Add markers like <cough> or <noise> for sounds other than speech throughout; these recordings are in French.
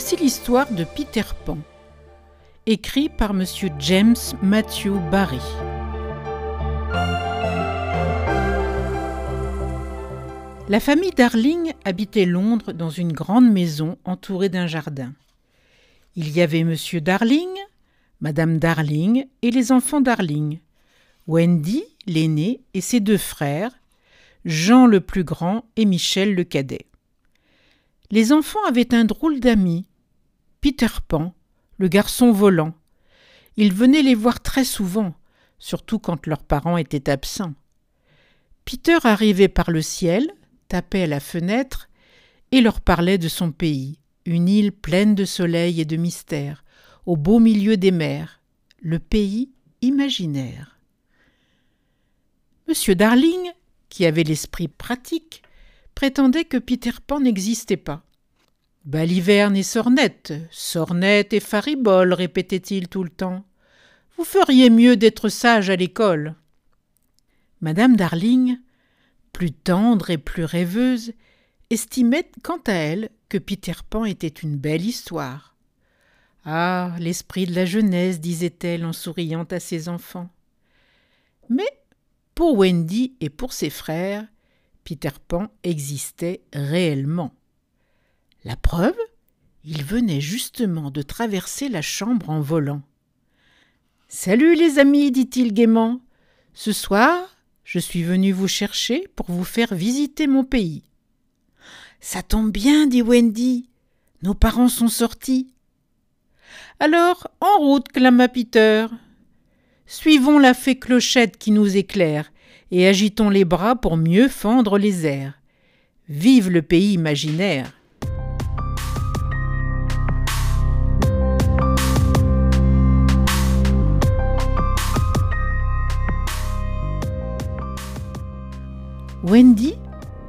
Voici l'histoire de Peter Pan, écrit par M. James Matthew Barry. La famille Darling habitait Londres dans une grande maison entourée d'un jardin. Il y avait M. Darling, Madame Darling et les enfants Darling, Wendy, l'aîné, et ses deux frères, Jean le plus grand et Michel le cadet. Les enfants avaient un drôle d'ami, Peter Pan, le garçon volant. Ils venaient les voir très souvent, surtout quand leurs parents étaient absents. Peter arrivait par le ciel, tapait à la fenêtre et leur parlait de son pays, une île pleine de soleil et de mystère, au beau milieu des mers, le pays imaginaire. Monsieur Darling, qui avait l'esprit pratique, prétendait que Peter Pan n'existait pas. Baliverne et Sornette, Sornette et Faribole, répétait-il tout le temps. Vous feriez mieux d'être sage à l'école. Madame Darling, plus tendre et plus rêveuse, estimait quant à elle que Peter Pan était une belle histoire. Ah, l'esprit de la jeunesse, disait-elle en souriant à ses enfants. Mais pour Wendy et pour ses frères, Peter Pan existait réellement. La preuve Il venait justement de traverser la chambre en volant. Salut les amis, dit-il gaiement. Ce soir, je suis venu vous chercher pour vous faire visiter mon pays. Ça tombe bien, dit Wendy. Nos parents sont sortis. Alors, en route, clama Peter. Suivons la fée Clochette qui nous éclaire et agitons les bras pour mieux fendre les airs. Vive le pays imaginaire! Wendy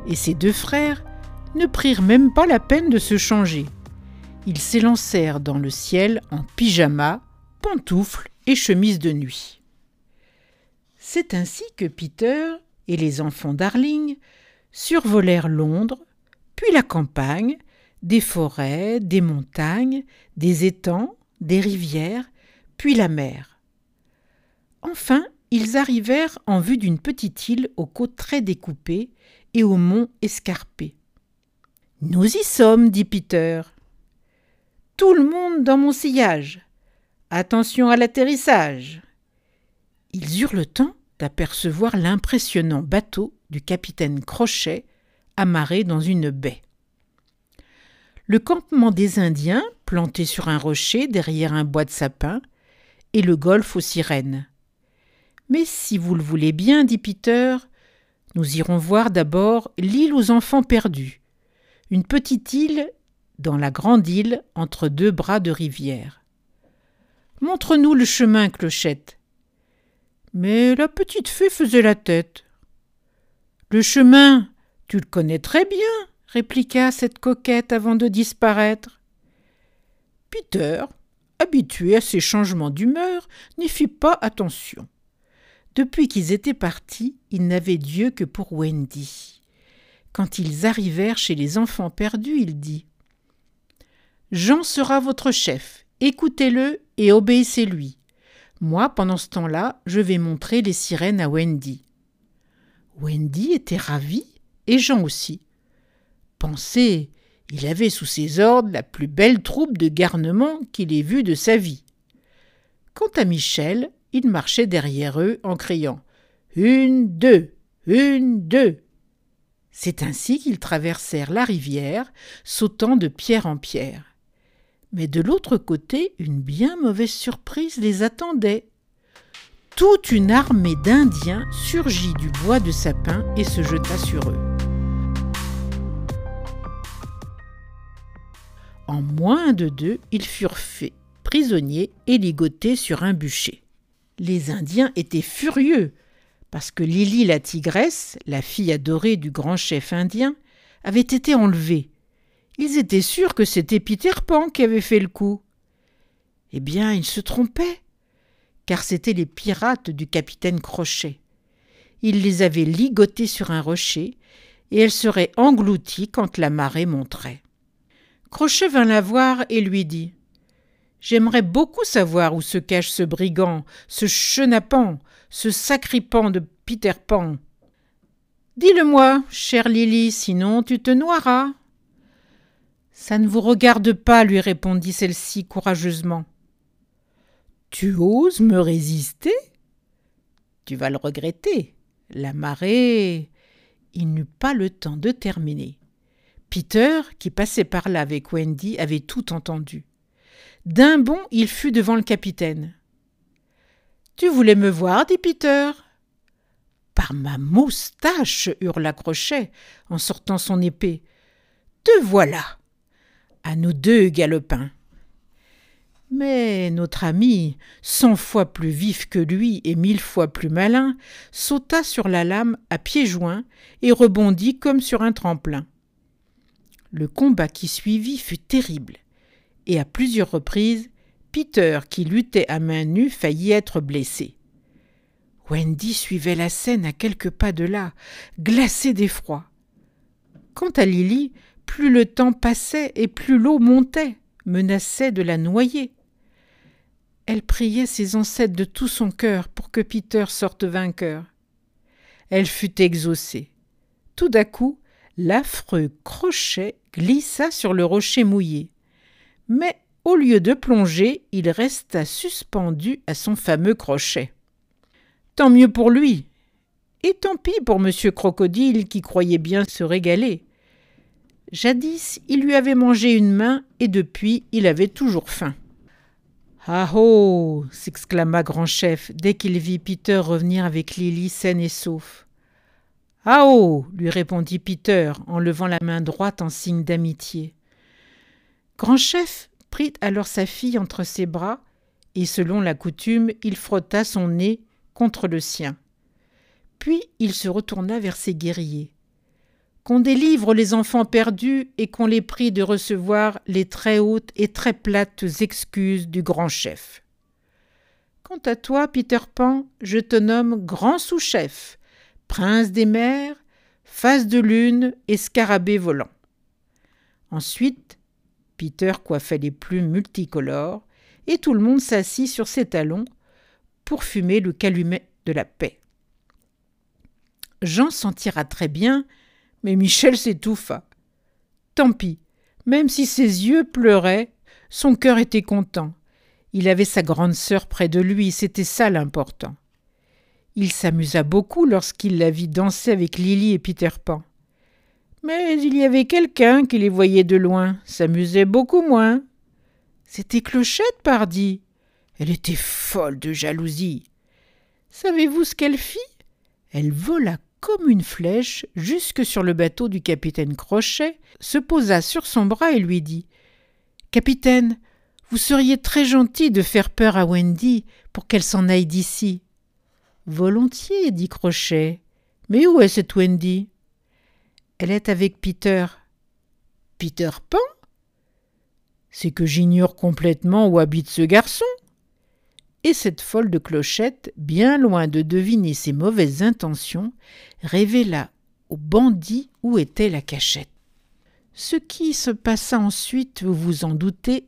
et ses deux frères ne prirent même pas la peine de se changer. Ils s'élancèrent dans le ciel en pyjama, pantoufles et chemise de nuit. C'est ainsi que Peter et les enfants Darling survolèrent Londres, puis la campagne, des forêts, des montagnes, des étangs, des rivières, puis la mer. Enfin, ils arrivèrent en vue d'une petite île aux côtes très découpées et aux monts escarpés. Nous y sommes, dit Peter. Tout le monde dans mon sillage. Attention à l'atterrissage. Ils eurent le temps d'apercevoir l'impressionnant bateau du capitaine Crochet amarré dans une baie. Le campement des Indiens, planté sur un rocher derrière un bois de sapin, et le golfe aux sirènes. Mais si vous le voulez bien, dit Peter, nous irons voir d'abord l'île aux enfants perdus, une petite île dans la grande île entre deux bras de rivière. Montre-nous le chemin, Clochette. Mais la petite fée faisait la tête. Le chemin, tu le connais très bien, répliqua cette coquette avant de disparaître. Peter, habitué à ces changements d'humeur, n'y fit pas attention. Depuis qu'ils étaient partis, il n'avait Dieu que pour Wendy. Quand ils arrivèrent chez les enfants perdus, il dit Jean sera votre chef, écoutez-le et obéissez-lui. Moi, pendant ce temps-là, je vais montrer les sirènes à Wendy. Wendy était ravie, et Jean aussi. Pensez, il avait sous ses ordres la plus belle troupe de garnement qu'il ait vue de sa vie. Quant à Michel, il marchait derrière eux en criant Une, deux, une, deux. C'est ainsi qu'ils traversèrent la rivière, sautant de pierre en pierre. Mais de l'autre côté, une bien mauvaise surprise les attendait. Toute une armée d'Indiens surgit du bois de sapin et se jeta sur eux. En moins de deux, ils furent faits prisonniers et ligotés sur un bûcher. Les Indiens étaient furieux parce que Lily la tigresse, la fille adorée du grand chef indien, avait été enlevée ils étaient sûrs que c'était Peter Pan qui avait fait le coup. Eh bien, ils se trompaient, car c'étaient les pirates du capitaine Crochet. Il les avait ligotées sur un rocher, et elles seraient englouties quand la marée monterait. Crochet vint la voir et lui dit J'aimerais beaucoup savoir où se cache ce brigand, ce chenapan, ce sacripant de Peter Pan. Dis-le-moi, chère Lily, sinon tu te noieras. Ça ne vous regarde pas, lui répondit celle-ci courageusement. Tu oses me résister? Tu vas le regretter. La marée. Il n'eut pas le temps de terminer. Peter, qui passait par là avec Wendy, avait tout entendu. D'un bond, il fut devant le capitaine. Tu voulais me voir, dit Peter. Par ma moustache, hurla Crochet en sortant son épée. Te voilà. À nous deux, Galopin. Mais notre ami, cent fois plus vif que lui et mille fois plus malin, sauta sur la lame à pieds joints et rebondit comme sur un tremplin. Le combat qui suivit fut terrible, et à plusieurs reprises, Peter, qui luttait à main nue, faillit être blessé. Wendy suivait la scène à quelques pas de là, glacée d'effroi. Quant à Lily, plus le temps passait et plus l'eau montait, menaçait de la noyer. Elle priait ses ancêtres de tout son cœur pour que Peter sorte vainqueur. Elle fut exaucée. Tout à coup, l'affreux crochet glissa sur le rocher mouillé. Mais au lieu de plonger, il resta suspendu à son fameux crochet. Tant mieux pour lui. Et tant pis pour monsieur Crocodile qui croyait bien se régaler. Jadis, il lui avait mangé une main et depuis, il avait toujours faim. Ah oh s'exclama Grand Chef dès qu'il vit Peter revenir avec Lily saine et sauf. Ah oh lui répondit Peter en levant la main droite en signe d'amitié. Grand Chef prit alors sa fille entre ses bras et selon la coutume, il frotta son nez contre le sien. Puis il se retourna vers ses guerriers qu'on délivre les enfants perdus et qu'on les prie de recevoir les très hautes et très plates excuses du grand chef. Quant à toi, Peter Pan, je te nomme grand sous-chef, prince des mers, face de lune et scarabée volant. Ensuite, Peter coiffait les plumes multicolores, et tout le monde s'assit sur ses talons pour fumer le calumet de la paix. Jean s'en tira très bien mais Michel <laughs> s'étouffa. Tant pis, même si ses yeux pleuraient, son cœur était content. Il avait sa grande sœur près de lui, c'était ça l'important. Il s'amusa beaucoup lorsqu'il la vit danser avec Lily et Peter Pan. Mais il y avait quelqu'un qui les voyait de loin, s'amusait beaucoup moins. C'était Clochette, pardi. Elle était folle de jalousie. Savez-vous ce qu'elle fit? Elle vola comme une flèche jusque sur le bateau du capitaine Crochet, se posa sur son bras et lui dit Capitaine, vous seriez très gentil de faire peur à Wendy pour qu'elle s'en aille d'ici. Volontiers, dit Crochet. Mais où est cette Wendy? Elle est avec Peter. Peter Pan? C'est que j'ignore complètement où habite ce garçon et cette folle de clochette, bien loin de deviner ses mauvaises intentions, révéla au bandit où était la cachette. Ce qui se passa ensuite, vous vous en doutez,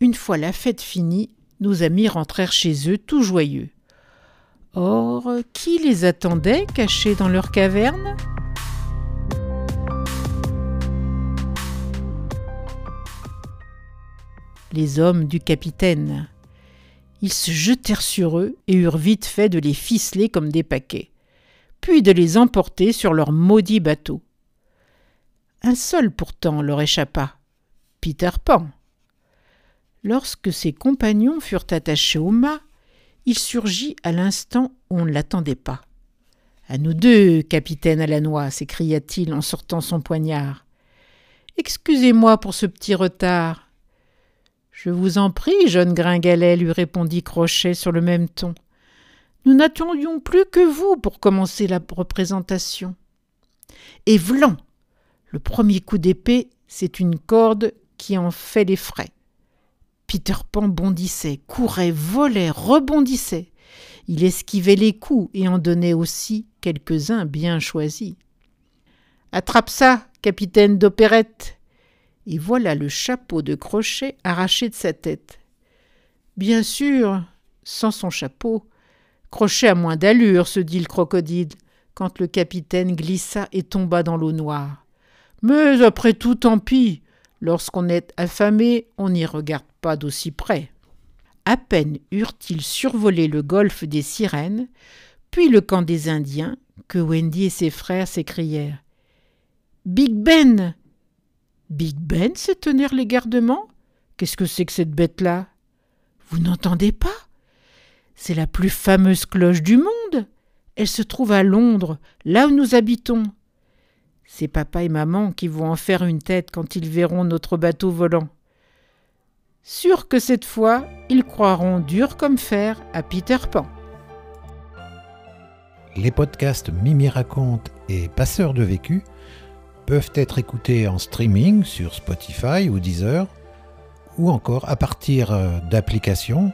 une fois la fête finie, nos amis rentrèrent chez eux tout joyeux. Or, qui les attendait cachés dans leur caverne? Les hommes du capitaine. Ils se jetèrent sur eux et eurent vite fait de les ficeler comme des paquets, puis de les emporter sur leur maudit bateau. Un seul pourtant leur échappa Peter Pan. Lorsque ses compagnons furent attachés au mât, il surgit à l'instant où on ne l'attendait pas. À nous deux, capitaine à la noix, s'écria-t-il en sortant son poignard. Excusez-moi pour ce petit retard. Je vous en prie, jeune gringalet, lui répondit Crochet sur le même ton. Nous n'attendions plus que vous pour commencer la représentation. Et vlan Le premier coup d'épée, c'est une corde qui en fait les frais. Peter Pan bondissait, courait, volait, rebondissait. Il esquivait les coups et en donnait aussi quelques-uns bien choisis. Attrape ça, capitaine d'opérette et voilà le chapeau de crochet arraché de sa tête. Bien sûr, sans son chapeau. Crochet a moins d'allure, se dit le crocodile, quand le capitaine glissa et tomba dans l'eau noire. Mais après tout, tant pis. Lorsqu'on est affamé, on n'y regarde pas d'aussi près. À peine eurent-ils survolé le golfe des sirènes, puis le camp des Indiens, que Wendy et ses frères s'écrièrent. Big Ben. Big Ben s'étonnèrent les gardements? Qu'est-ce que c'est que cette bête-là? Vous n'entendez pas? C'est la plus fameuse cloche du monde. Elle se trouve à Londres, là où nous habitons. C'est papa et maman qui vont en faire une tête quand ils verront notre bateau volant. Sûr que cette fois, ils croiront dur comme fer à Peter Pan. Les podcasts Mimi raconte et Passeurs de vécu peuvent être écoutés en streaming sur Spotify ou Deezer, ou encore à partir euh, d'applications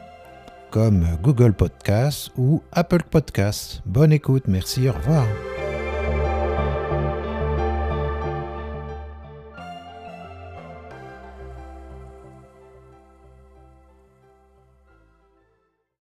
comme Google Podcasts ou Apple Podcasts. Bonne écoute, merci, au revoir.